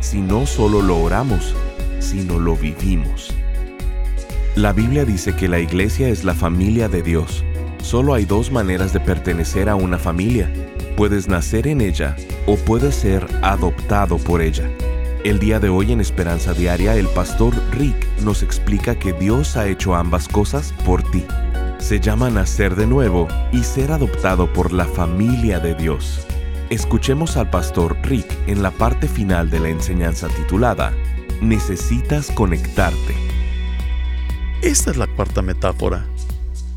si no solo lo oramos, sino lo vivimos. La Biblia dice que la iglesia es la familia de Dios. Solo hay dos maneras de pertenecer a una familia. Puedes nacer en ella o puedes ser adoptado por ella. El día de hoy en Esperanza Diaria el pastor Rick nos explica que Dios ha hecho ambas cosas por ti se llama nacer de nuevo y ser adoptado por la familia de Dios. Escuchemos al pastor Rick en la parte final de la enseñanza titulada Necesitas conectarte. Esta es la cuarta metáfora.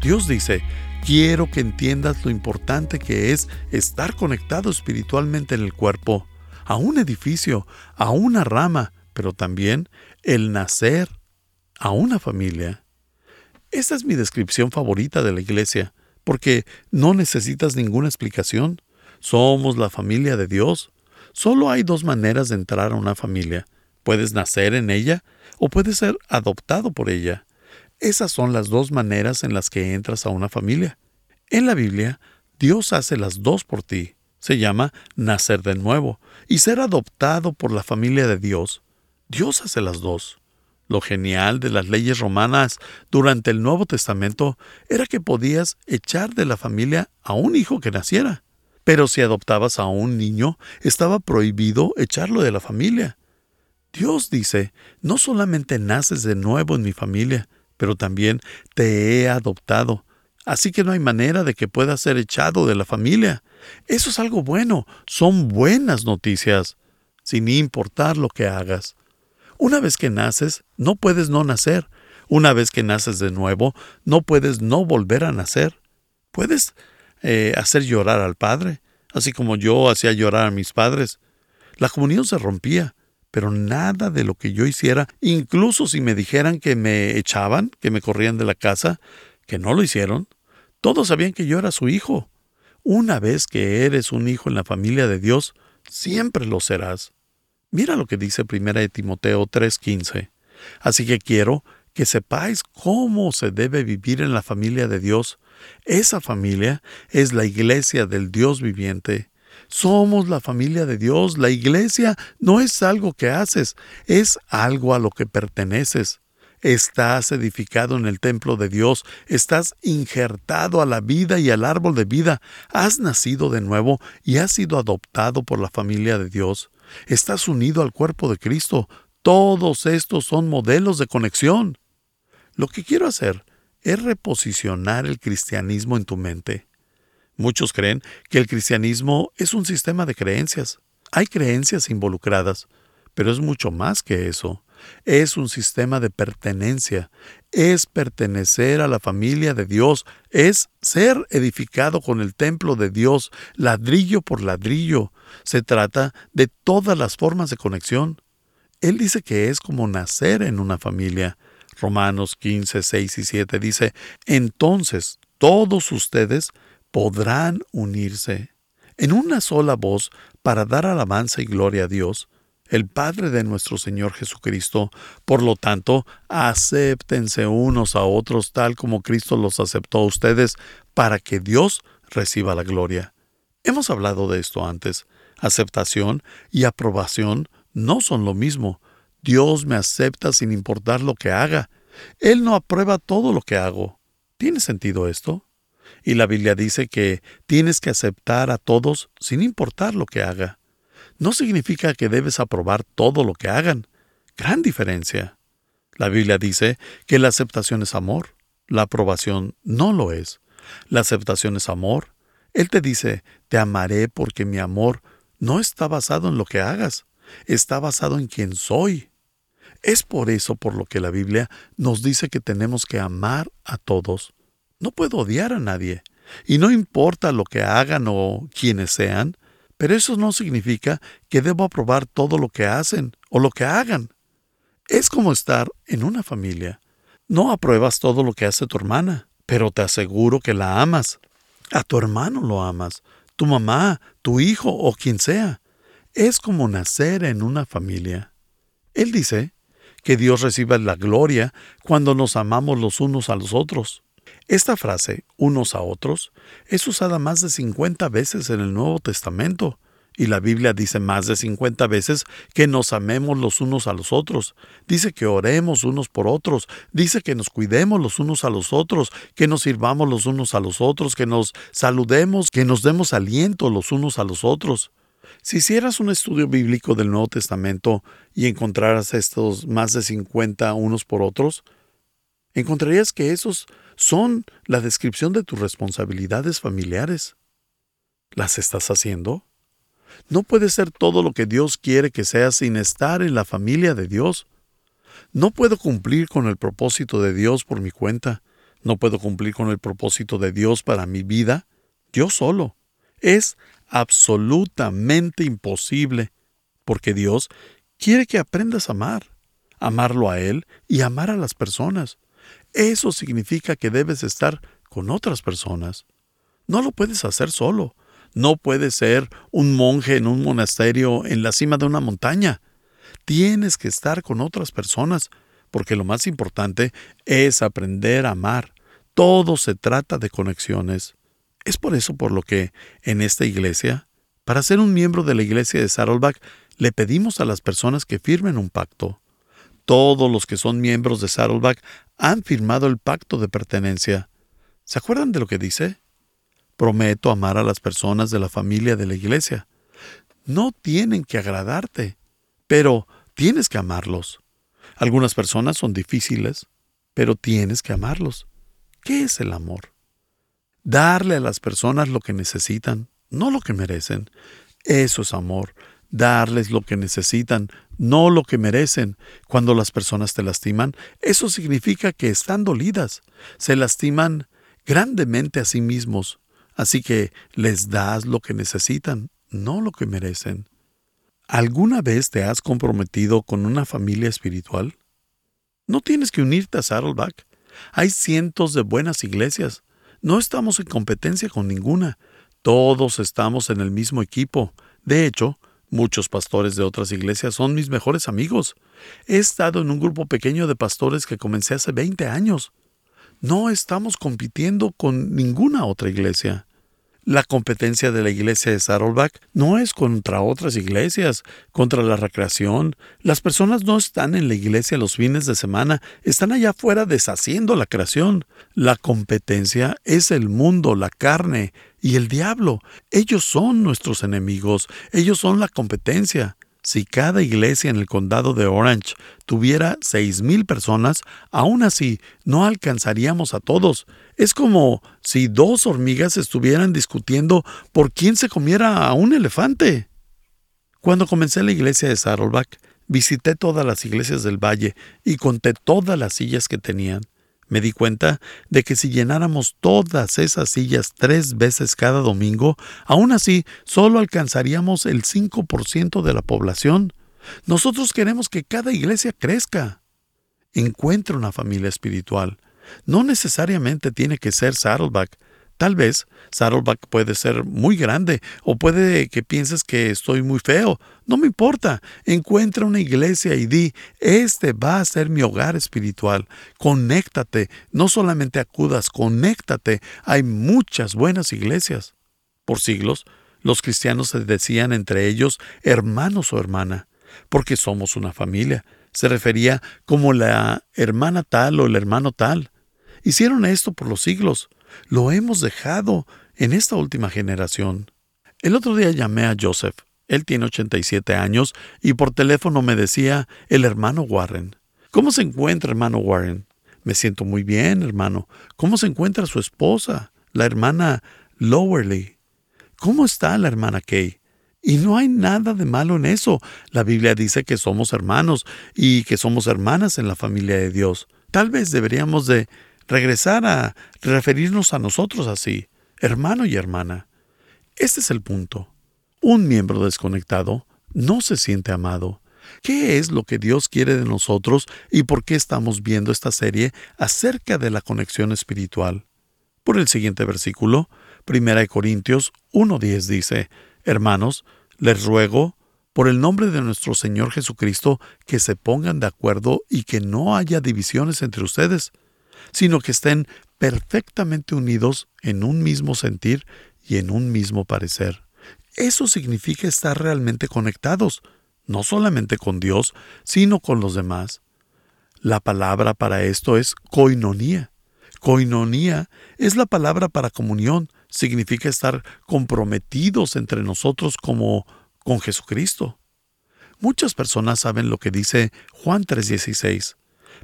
Dios dice, quiero que entiendas lo importante que es estar conectado espiritualmente en el cuerpo, a un edificio, a una rama, pero también el nacer a una familia. Esta es mi descripción favorita de la iglesia, porque no necesitas ninguna explicación. Somos la familia de Dios. Solo hay dos maneras de entrar a una familia. Puedes nacer en ella o puedes ser adoptado por ella. Esas son las dos maneras en las que entras a una familia. En la Biblia, Dios hace las dos por ti. Se llama nacer de nuevo y ser adoptado por la familia de Dios. Dios hace las dos. Lo genial de las leyes romanas durante el Nuevo Testamento era que podías echar de la familia a un hijo que naciera. Pero si adoptabas a un niño, estaba prohibido echarlo de la familia. Dios dice, no solamente naces de nuevo en mi familia, pero también te he adoptado. Así que no hay manera de que puedas ser echado de la familia. Eso es algo bueno, son buenas noticias, sin importar lo que hagas. Una vez que naces, no puedes no nacer. Una vez que naces de nuevo, no puedes no volver a nacer. Puedes eh, hacer llorar al Padre, así como yo hacía llorar a mis padres. La comunión se rompía, pero nada de lo que yo hiciera, incluso si me dijeran que me echaban, que me corrían de la casa, que no lo hicieron, todos sabían que yo era su hijo. Una vez que eres un hijo en la familia de Dios, siempre lo serás. Mira lo que dice 1 Timoteo 3:15. Así que quiero que sepáis cómo se debe vivir en la familia de Dios. Esa familia es la iglesia del Dios viviente. Somos la familia de Dios. La iglesia no es algo que haces, es algo a lo que perteneces. Estás edificado en el templo de Dios, estás injertado a la vida y al árbol de vida, has nacido de nuevo y has sido adoptado por la familia de Dios. Estás unido al cuerpo de Cristo. Todos estos son modelos de conexión. Lo que quiero hacer es reposicionar el cristianismo en tu mente. Muchos creen que el cristianismo es un sistema de creencias. Hay creencias involucradas, pero es mucho más que eso. Es un sistema de pertenencia, es pertenecer a la familia de Dios, es ser edificado con el templo de Dios, ladrillo por ladrillo. Se trata de todas las formas de conexión. Él dice que es como nacer en una familia. Romanos 15, 6 y 7 dice, entonces todos ustedes podrán unirse en una sola voz para dar alabanza y gloria a Dios el Padre de nuestro Señor Jesucristo. Por lo tanto, acéptense unos a otros tal como Cristo los aceptó a ustedes, para que Dios reciba la gloria. Hemos hablado de esto antes. Aceptación y aprobación no son lo mismo. Dios me acepta sin importar lo que haga. Él no aprueba todo lo que hago. ¿Tiene sentido esto? Y la Biblia dice que tienes que aceptar a todos sin importar lo que haga no significa que debes aprobar todo lo que hagan. Gran diferencia. La Biblia dice que la aceptación es amor, la aprobación no lo es. La aceptación es amor. Él te dice, te amaré porque mi amor no está basado en lo que hagas, está basado en quién soy. Es por eso por lo que la Biblia nos dice que tenemos que amar a todos. No puedo odiar a nadie. Y no importa lo que hagan o quienes sean, Pero eso no significa que debo aprobar todo lo que hacen o lo que hagan. Es como estar en una familia. No apruebas todo lo que hace tu hermana, pero te aseguro que la amas. A tu hermano lo amas, tu mamá, tu hijo o quien sea. Es como nacer en una familia. Él dice que Dios reciba la gloria cuando nos amamos los unos a los otros. Esta frase, unos a otros, es usada más de 50 veces en el Nuevo Testamento, y la Biblia dice más de 50 veces que nos amemos los unos a los otros. Dice que oremos unos por otros. Dice que nos cuidemos los unos a los otros, que nos sirvamos los unos a los otros, que nos saludemos, que nos demos aliento los unos a los otros. Si hicieras un estudio bíblico del Nuevo Testamento y encontraras estos más de 50 unos por otros, encontrarías que esos son la descripción de tus responsabilidades familiares. ¿Las estás haciendo? No puedes ser todo lo que Dios quiere que seas sin estar en la familia de Dios. No puedo cumplir con el propósito de Dios por mi cuenta. No puedo cumplir con el propósito de Dios para mi vida yo solo. Es absolutamente imposible, porque Dios quiere que aprendas a amar, amarlo a Él y amar a las personas. Eso significa que debes estar con otras personas. No lo puedes hacer solo. No puedes ser un monje en un monasterio en la cima de una montaña. Tienes que estar con otras personas, porque lo más importante es aprender a amar. Todo se trata de conexiones. Es por eso por lo que en esta iglesia, para ser un miembro de la iglesia de Saddleback, le pedimos a las personas que firmen un pacto. Todos los que son miembros de Saddleback han firmado el pacto de pertenencia. ¿Se acuerdan de lo que dice? Prometo amar a las personas de la familia de la iglesia. No tienen que agradarte, pero tienes que amarlos. Algunas personas son difíciles, pero tienes que amarlos. ¿Qué es el amor? Darle a las personas lo que necesitan, no lo que merecen. Eso es amor darles lo que necesitan, no lo que merecen. Cuando las personas te lastiman, eso significa que están dolidas, se lastiman grandemente a sí mismos, así que les das lo que necesitan, no lo que merecen. ¿Alguna vez te has comprometido con una familia espiritual? No tienes que unirte a Saddleback. Hay cientos de buenas iglesias. No estamos en competencia con ninguna. Todos estamos en el mismo equipo. De hecho, Muchos pastores de otras iglesias son mis mejores amigos. He estado en un grupo pequeño de pastores que comencé hace 20 años. No estamos compitiendo con ninguna otra iglesia. La competencia de la iglesia de Saddleback no es contra otras iglesias, contra la recreación. Las personas no están en la iglesia los fines de semana, están allá afuera deshaciendo la creación. La competencia es el mundo, la carne y el diablo. Ellos son nuestros enemigos, ellos son la competencia. Si cada iglesia en el condado de Orange tuviera seis mil personas, aún así no alcanzaríamos a todos. Es como si dos hormigas estuvieran discutiendo por quién se comiera a un elefante. Cuando comencé la iglesia de Saddleback, visité todas las iglesias del valle y conté todas las sillas que tenían. Me di cuenta de que si llenáramos todas esas sillas tres veces cada domingo, aún así solo alcanzaríamos el 5% de la población. Nosotros queremos que cada iglesia crezca. Encuentre una familia espiritual. No necesariamente tiene que ser Saddleback. Tal vez Saddleback puede ser muy grande o puede que pienses que estoy muy feo. No me importa. Encuentra una iglesia y di, este va a ser mi hogar espiritual. Conéctate. No solamente acudas, conéctate. Hay muchas buenas iglesias. Por siglos, los cristianos se decían entre ellos hermanos o hermana, porque somos una familia. Se refería como la hermana tal o el hermano tal. Hicieron esto por los siglos. Lo hemos dejado en esta última generación. El otro día llamé a Joseph. Él tiene 87 años y por teléfono me decía el hermano Warren. ¿Cómo se encuentra, hermano Warren? Me siento muy bien, hermano. ¿Cómo se encuentra su esposa, la hermana Lowerly? ¿Cómo está la hermana Kay? Y no hay nada de malo en eso. La Biblia dice que somos hermanos y que somos hermanas en la familia de Dios. Tal vez deberíamos de regresar a referirnos a nosotros así, hermano y hermana. Este es el punto. Un miembro desconectado no se siente amado. ¿Qué es lo que Dios quiere de nosotros y por qué estamos viendo esta serie acerca de la conexión espiritual? Por el siguiente versículo, 1 Corintios 1.10 dice, Hermanos, les ruego, por el nombre de nuestro Señor Jesucristo, que se pongan de acuerdo y que no haya divisiones entre ustedes, sino que estén perfectamente unidos en un mismo sentir y en un mismo parecer. Eso significa estar realmente conectados, no solamente con Dios, sino con los demás. La palabra para esto es koinonía. Koinonía es la palabra para comunión, significa estar comprometidos entre nosotros como con Jesucristo. Muchas personas saben lo que dice Juan 3:16,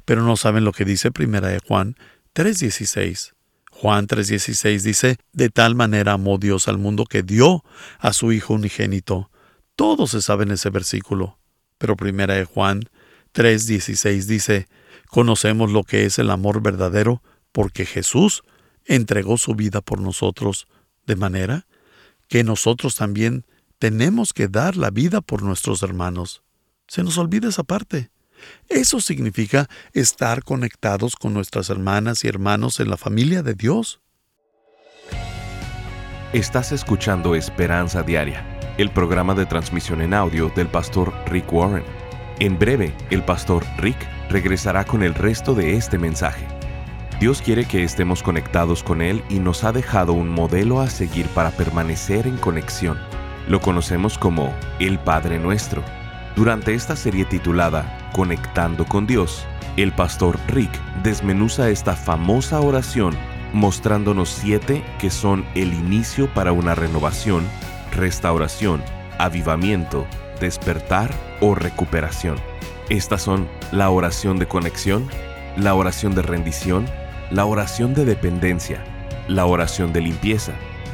pero no saben lo que dice Primera de Juan 3:16. Juan 3:16 dice, de tal manera amó Dios al mundo que dio a su Hijo unigénito. Todos se saben ese versículo. Pero primera de Juan 3:16 dice, conocemos lo que es el amor verdadero porque Jesús entregó su vida por nosotros, de manera que nosotros también tenemos que dar la vida por nuestros hermanos. Se nos olvida esa parte. Eso significa estar conectados con nuestras hermanas y hermanos en la familia de Dios. Estás escuchando Esperanza Diaria, el programa de transmisión en audio del pastor Rick Warren. En breve, el pastor Rick regresará con el resto de este mensaje. Dios quiere que estemos conectados con Él y nos ha dejado un modelo a seguir para permanecer en conexión. Lo conocemos como el Padre Nuestro. Durante esta serie titulada Conectando con Dios, el pastor Rick desmenuza esta famosa oración mostrándonos siete que son el inicio para una renovación, restauración, avivamiento, despertar o recuperación. Estas son la oración de conexión, la oración de rendición, la oración de dependencia, la oración de limpieza,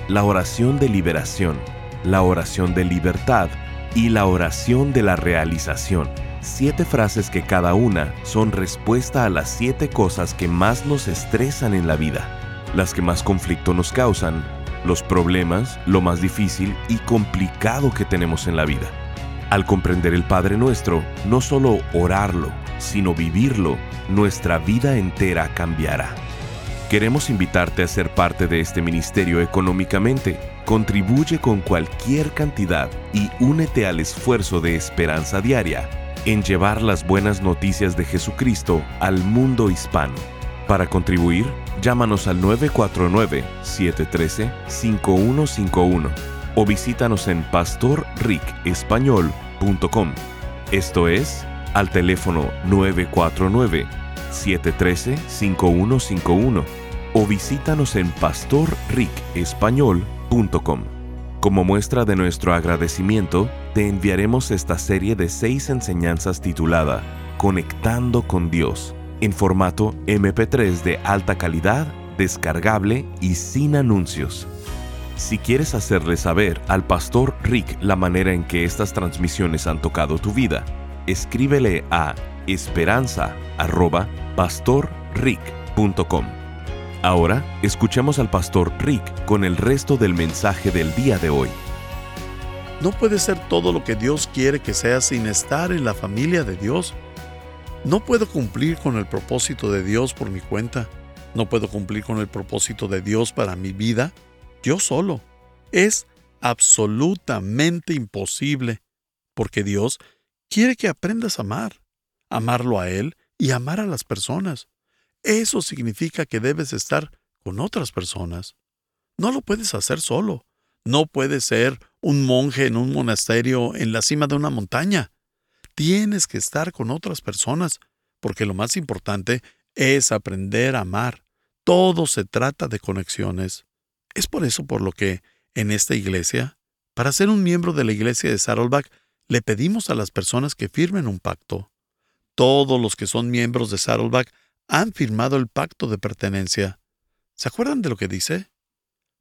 la oración de liberación, la oración de libertad y la oración de la realización siete frases que cada una son respuesta a las siete cosas que más nos estresan en la vida, las que más conflicto nos causan, los problemas, lo más difícil y complicado que tenemos en la vida. Al comprender el Padre Nuestro, no solo orarlo, sino vivirlo, nuestra vida entera cambiará. Queremos invitarte a ser parte de este ministerio económicamente. Contribuye con cualquier cantidad y únete al esfuerzo de esperanza diaria en llevar las buenas noticias de Jesucristo al mundo hispano. Para contribuir, llámanos al 949-713-5151 o visítanos en pastorricespañol.com. Esto es, al teléfono 949-713-5151 o visítanos en pastorricespañol.com. Como muestra de nuestro agradecimiento, te enviaremos esta serie de seis enseñanzas titulada Conectando con Dios, en formato MP3 de alta calidad, descargable y sin anuncios. Si quieres hacerle saber al pastor Rick la manera en que estas transmisiones han tocado tu vida, escríbele a esperanza.pastorrick.com. Ahora escuchemos al pastor Rick con el resto del mensaje del día de hoy. No puede ser todo lo que Dios quiere que sea sin estar en la familia de Dios. No puedo cumplir con el propósito de Dios por mi cuenta. No puedo cumplir con el propósito de Dios para mi vida yo solo. Es absolutamente imposible, porque Dios quiere que aprendas a amar, amarlo a Él y amar a las personas. Eso significa que debes estar con otras personas. No lo puedes hacer solo. No puedes ser un monje en un monasterio en la cima de una montaña. Tienes que estar con otras personas, porque lo más importante es aprender a amar. Todo se trata de conexiones. Es por eso por lo que, en esta iglesia, para ser un miembro de la iglesia de Saddleback, le pedimos a las personas que firmen un pacto. Todos los que son miembros de Saddleback han firmado el pacto de pertenencia. ¿Se acuerdan de lo que dice?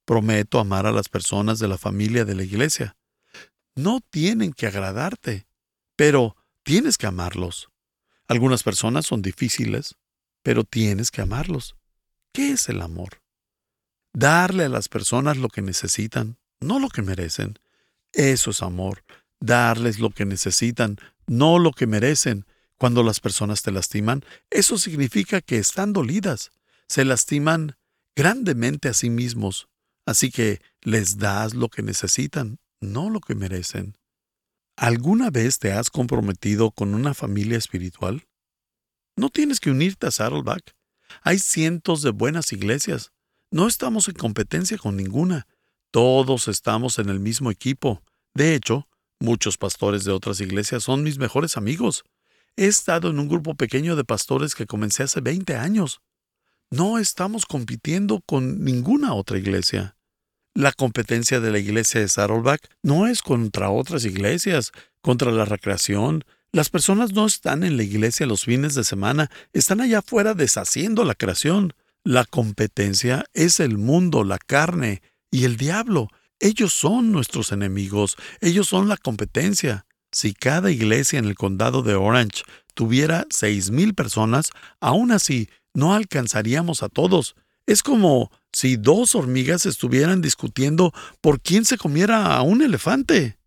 Prometo amar a las personas de la familia de la iglesia. No tienen que agradarte, pero tienes que amarlos. Algunas personas son difíciles, pero tienes que amarlos. ¿Qué es el amor? Darle a las personas lo que necesitan, no lo que merecen. Eso es amor, darles lo que necesitan, no lo que merecen. Cuando las personas te lastiman, eso significa que están dolidas, se lastiman grandemente a sí mismos, así que les das lo que necesitan, no lo que merecen. ¿Alguna vez te has comprometido con una familia espiritual? No tienes que unirte a Saddleback. Hay cientos de buenas iglesias. No estamos en competencia con ninguna. Todos estamos en el mismo equipo. De hecho, muchos pastores de otras iglesias son mis mejores amigos. He estado en un grupo pequeño de pastores que comencé hace 20 años. No estamos compitiendo con ninguna otra iglesia. La competencia de la iglesia de Saddleback no es contra otras iglesias, contra la recreación. Las personas no están en la iglesia los fines de semana, están allá afuera deshaciendo la creación. La competencia es el mundo, la carne y el diablo. Ellos son nuestros enemigos, ellos son la competencia. Si cada iglesia en el condado de Orange tuviera seis mil personas, aún así no alcanzaríamos a todos. Es como si dos hormigas estuvieran discutiendo por quién se comiera a un elefante.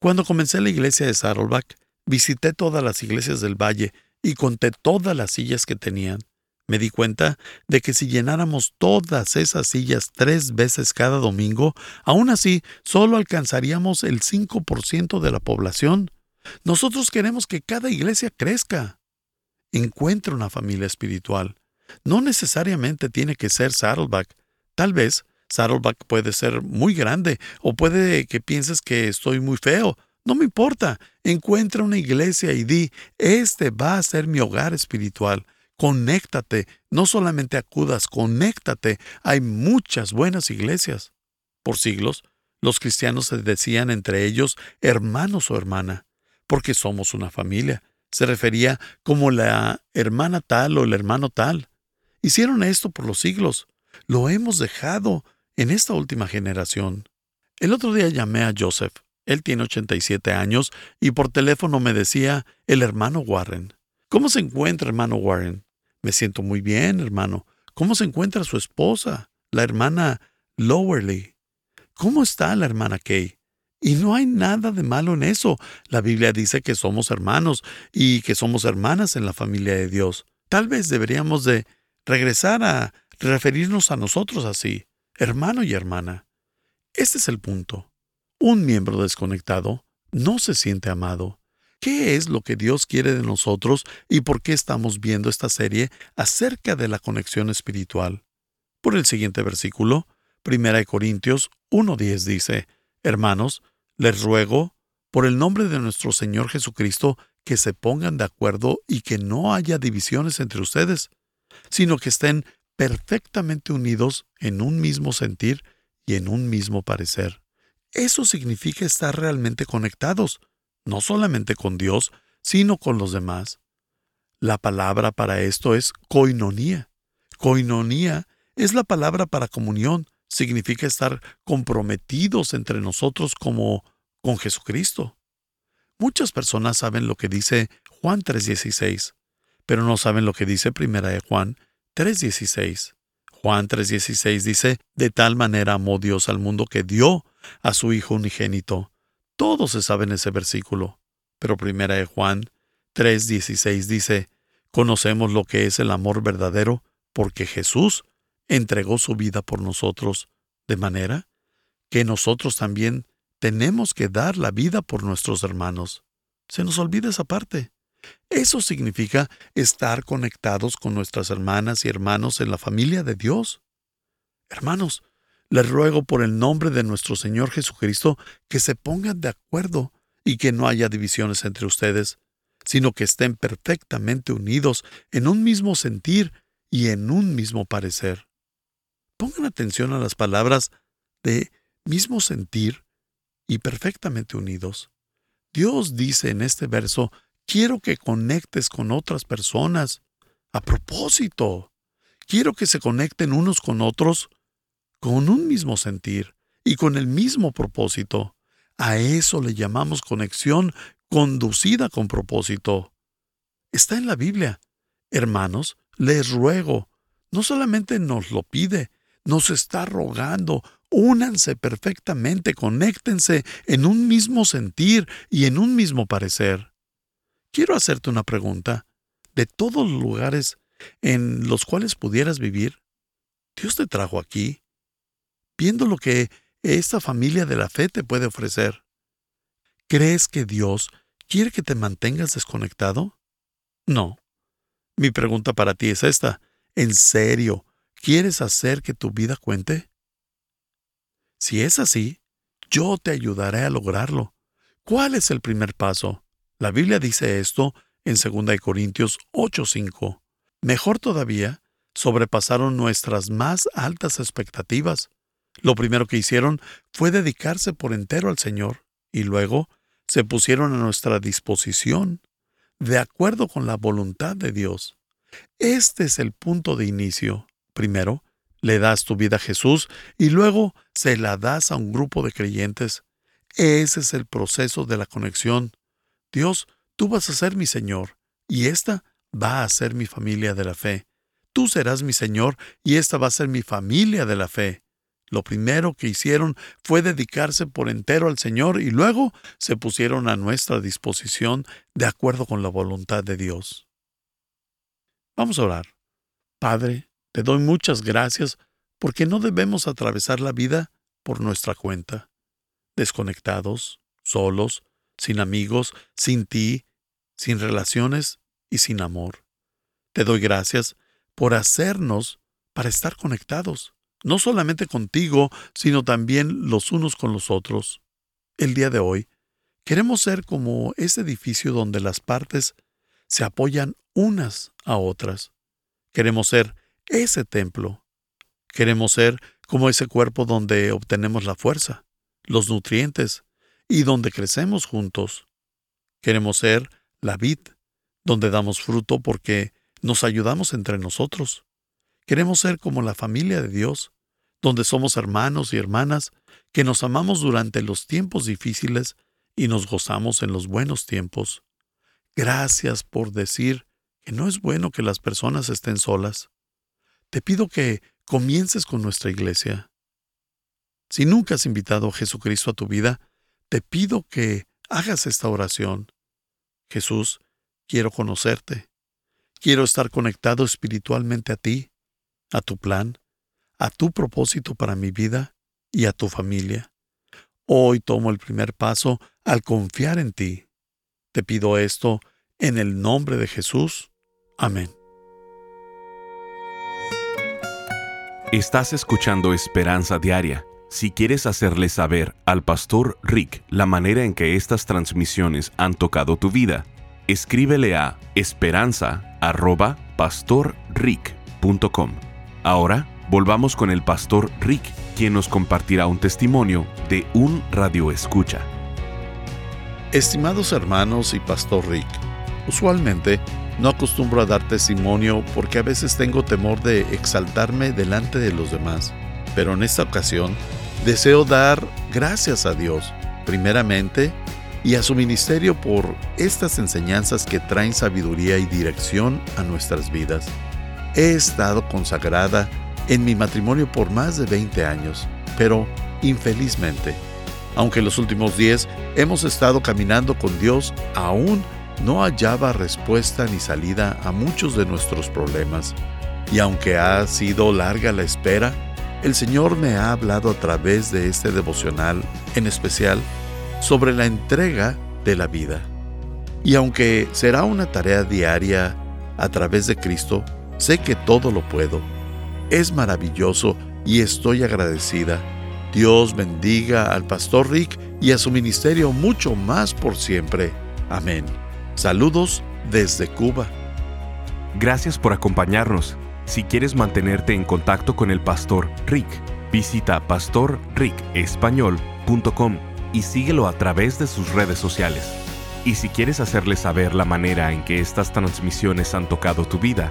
Cuando comencé la iglesia de Saddleback, visité todas las iglesias del valle y conté todas las sillas que tenían. Me di cuenta de que si llenáramos todas esas sillas tres veces cada domingo, aún así solo alcanzaríamos el 5% de la población. Nosotros queremos que cada iglesia crezca. Encuentre una familia espiritual. No necesariamente tiene que ser Saddleback. Tal vez Saddleback puede ser muy grande o puede que pienses que estoy muy feo. No me importa. Encuentra una iglesia y di, este va a ser mi hogar espiritual. Conéctate. No solamente acudas, conéctate. Hay muchas buenas iglesias. Por siglos, los cristianos se decían entre ellos hermanos o hermana, porque somos una familia. Se refería como la hermana tal o el hermano tal. Hicieron esto por los siglos. Lo hemos dejado en esta última generación. El otro día llamé a Joseph. Él tiene 87 años y por teléfono me decía el hermano Warren. ¿Cómo se encuentra, hermano Warren? Me siento muy bien, hermano. ¿Cómo se encuentra su esposa, la hermana Lowerly? ¿Cómo está la hermana Kay? Y no hay nada de malo en eso. La Biblia dice que somos hermanos y que somos hermanas en la familia de Dios. Tal vez deberíamos de regresar a referirnos a nosotros así, hermano y hermana. Este es el punto. Un miembro desconectado no se siente amado. ¿Qué es lo que Dios quiere de nosotros y por qué estamos viendo esta serie acerca de la conexión espiritual? Por el siguiente versículo, 1 Corintios 1.10 dice, Hermanos, les ruego, por el nombre de nuestro Señor Jesucristo, que se pongan de acuerdo y que no haya divisiones entre ustedes, sino que estén perfectamente unidos en un mismo sentir y en un mismo parecer. Eso significa estar realmente conectados, no solamente con Dios, sino con los demás. La palabra para esto es koinonía. Koinonía es la palabra para comunión, significa estar comprometidos entre nosotros como con Jesucristo. Muchas personas saben lo que dice Juan 3:16 pero no saben lo que dice Primera de Juan 3.16. Juan 3.16 dice, de tal manera amó Dios al mundo que dio a su Hijo unigénito. Todos se saben ese versículo, pero Primera de Juan 3.16 dice, conocemos lo que es el amor verdadero porque Jesús entregó su vida por nosotros, de manera que nosotros también tenemos que dar la vida por nuestros hermanos. Se nos olvida esa parte. Eso significa estar conectados con nuestras hermanas y hermanos en la familia de Dios. Hermanos, les ruego por el nombre de nuestro Señor Jesucristo que se pongan de acuerdo y que no haya divisiones entre ustedes, sino que estén perfectamente unidos en un mismo sentir y en un mismo parecer. Pongan atención a las palabras de mismo sentir y perfectamente unidos. Dios dice en este verso Quiero que conectes con otras personas. A propósito, quiero que se conecten unos con otros con un mismo sentir y con el mismo propósito. A eso le llamamos conexión conducida con propósito. Está en la Biblia. Hermanos, les ruego, no solamente nos lo pide, nos está rogando, Únanse perfectamente, conéctense en un mismo sentir y en un mismo parecer. Quiero hacerte una pregunta. De todos los lugares en los cuales pudieras vivir, Dios te trajo aquí, viendo lo que esta familia de la fe te puede ofrecer. ¿Crees que Dios quiere que te mantengas desconectado? No. Mi pregunta para ti es esta. ¿En serio quieres hacer que tu vida cuente? Si es así, yo te ayudaré a lograrlo. ¿Cuál es el primer paso? La Biblia dice esto en 2 Corintios 8:5. Mejor todavía, sobrepasaron nuestras más altas expectativas. Lo primero que hicieron fue dedicarse por entero al Señor y luego se pusieron a nuestra disposición, de acuerdo con la voluntad de Dios. Este es el punto de inicio. Primero, le das tu vida a Jesús y luego se la das a un grupo de creyentes. Ese es el proceso de la conexión. Dios, tú vas a ser mi Señor y esta va a ser mi familia de la fe. Tú serás mi Señor y esta va a ser mi familia de la fe. Lo primero que hicieron fue dedicarse por entero al Señor y luego se pusieron a nuestra disposición de acuerdo con la voluntad de Dios. Vamos a orar. Padre, te doy muchas gracias porque no debemos atravesar la vida por nuestra cuenta, desconectados, solos, sin amigos, sin ti, sin relaciones y sin amor. Te doy gracias por hacernos para estar conectados no solamente contigo, sino también los unos con los otros. El día de hoy, queremos ser como ese edificio donde las partes se apoyan unas a otras. Queremos ser ese templo. Queremos ser como ese cuerpo donde obtenemos la fuerza, los nutrientes y donde crecemos juntos. Queremos ser la vid, donde damos fruto porque nos ayudamos entre nosotros. Queremos ser como la familia de Dios, donde somos hermanos y hermanas que nos amamos durante los tiempos difíciles y nos gozamos en los buenos tiempos. Gracias por decir que no es bueno que las personas estén solas. Te pido que comiences con nuestra iglesia. Si nunca has invitado a Jesucristo a tu vida, te pido que hagas esta oración. Jesús, quiero conocerte. Quiero estar conectado espiritualmente a ti a tu plan, a tu propósito para mi vida y a tu familia. Hoy tomo el primer paso al confiar en ti. Te pido esto en el nombre de Jesús. Amén. Estás escuchando Esperanza Diaria. Si quieres hacerle saber al pastor Rick la manera en que estas transmisiones han tocado tu vida, escríbele a esperanza.pastorrick.com. Ahora volvamos con el pastor Rick, quien nos compartirá un testimonio de un radio escucha. Estimados hermanos y pastor Rick, usualmente no acostumbro a dar testimonio porque a veces tengo temor de exaltarme delante de los demás, pero en esta ocasión deseo dar gracias a Dios, primeramente, y a su ministerio por estas enseñanzas que traen sabiduría y dirección a nuestras vidas. He estado consagrada en mi matrimonio por más de 20 años, pero infelizmente, aunque en los últimos 10 hemos estado caminando con Dios, aún no hallaba respuesta ni salida a muchos de nuestros problemas. Y aunque ha sido larga la espera, el Señor me ha hablado a través de este devocional, en especial, sobre la entrega de la vida. Y aunque será una tarea diaria a través de Cristo, Sé que todo lo puedo. Es maravilloso y estoy agradecida. Dios bendiga al pastor Rick y a su ministerio mucho más por siempre. Amén. Saludos desde Cuba. Gracias por acompañarnos. Si quieres mantenerte en contacto con el pastor Rick, visita pastorricespañol.com y síguelo a través de sus redes sociales. Y si quieres hacerle saber la manera en que estas transmisiones han tocado tu vida,